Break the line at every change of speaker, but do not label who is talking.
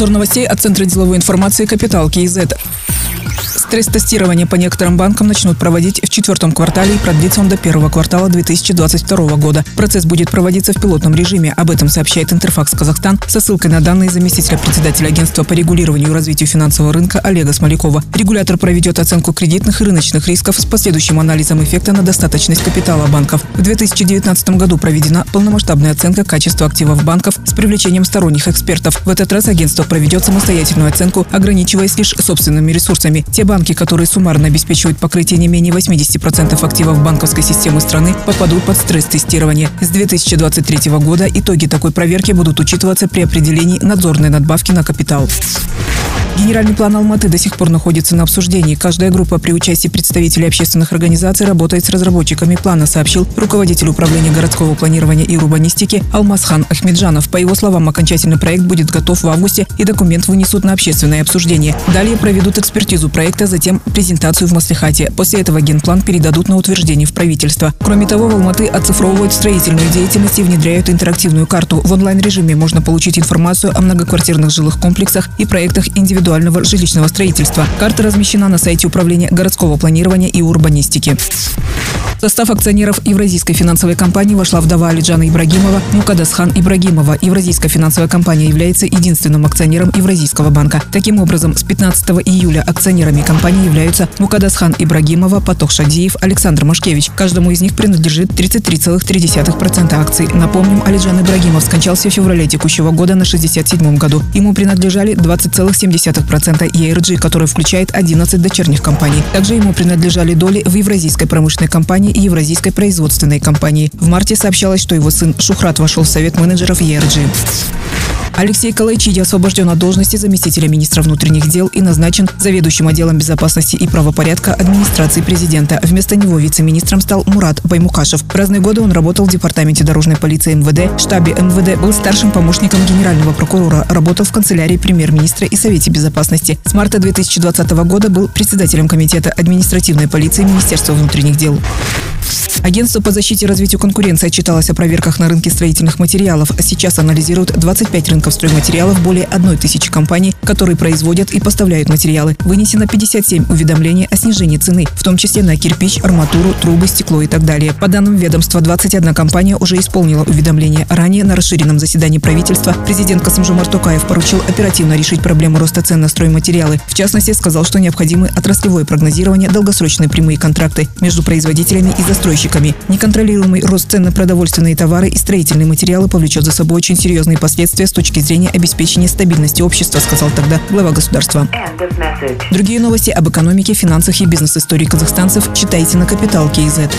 Обзор новостей от Центра деловой информации «Капитал КИЗ». Стресс-тестирование по некоторым банкам начнут проводить в четвертом квартале и продлится он до первого квартала 2022 года. Процесс будет проводиться в пилотном режиме. Об этом сообщает Интерфакс Казахстан со ссылкой на данные заместителя председателя агентства по регулированию и развитию финансового рынка Олега Смолякова. Регулятор проведет оценку кредитных и рыночных рисков с последующим анализом эффекта на достаточность капитала банков. В 2019 году проведена полномасштабная оценка качества активов банков с привлечением сторонних экспертов. В этот раз агентство проведет самостоятельную оценку, ограничиваясь лишь собственными ресурсами. Те банки, банки, которые суммарно обеспечивают покрытие не менее 80% активов банковской системы страны, попадут под стресс-тестирование. С 2023 года итоги такой проверки будут учитываться при определении надзорной надбавки на капитал. Генеральный план Алматы до сих пор находится на обсуждении. Каждая группа при участии представителей общественных организаций работает с разработчиками плана, сообщил руководитель управления городского планирования и урбанистики Алмазхан Ахмеджанов. По его словам, окончательный проект будет готов в августе и документ вынесут на общественное обсуждение. Далее проведут экспертизу проекта, затем презентацию в Маслихате. После этого генплан передадут на утверждение в правительство. Кроме того, в Алматы оцифровывают строительную деятельность и внедряют интерактивную карту. В онлайн-режиме можно получить информацию о многоквартирных жилых комплексах и проектах индивидуального индивидуального жилищного строительства. Карта размещена на сайте Управления городского планирования и урбанистики. В состав акционеров Евразийской финансовой компании вошла вдова Алиджана Ибрагимова Мукадасхан Ибрагимова. Евразийская финансовая компания является единственным акционером Евразийского банка. Таким образом, с 15 июля акционерами компании являются Мукадасхан Ибрагимова, Патох Шадиев, Александр Машкевич. Каждому из них принадлежит 33,3% акций. Напомним, Алиджан Ибрагимов скончался в феврале текущего года на 67 году. Ему принадлежали 20,7% ERG, который включает 11 дочерних компаний. Также ему принадлежали доли в Евразийской промышленной компании и Евразийской производственной компании. В марте сообщалось, что его сын Шухрат вошел в совет менеджеров ERG. Алексей Калайчиди освобожден от должности заместителя министра внутренних дел и назначен заведующим отделом безопасности и правопорядка администрации президента. Вместо него вице-министром стал Мурат Баймукашев. В разные годы он работал в департаменте дорожной полиции МВД, штабе МВД, был старшим помощником генерального прокурора, работал в канцелярии премьер-министра и Совете безопасности. С марта 2020 года был председателем комитета административной полиции Министерства внутренних дел. Агентство по защите и развитию конкуренции отчиталось о проверках на рынке строительных материалов. Сейчас анализируют 25 рынков стройматериалов более одной тысячи компаний, которые производят и поставляют материалы. Вынесено 57 уведомлений о снижении цены, в том числе на кирпич, арматуру, трубы, стекло и так далее. По данным ведомства, 21 компания уже исполнила уведомление. Ранее на расширенном заседании правительства президент Касымжумар Токаев поручил оперативно решить проблему роста цен на стройматериалы. В частности, сказал, что необходимы отраслевое прогнозирование, долгосрочные прямые контракты между производителями и застройщиками поставщиками. Неконтролируемый рост цен на продовольственные товары и строительные материалы повлечет за собой очень серьезные последствия с точки зрения обеспечения стабильности общества, сказал тогда глава государства. Другие новости об экономике, финансах и бизнес-истории казахстанцев читайте на Капитал Киезет.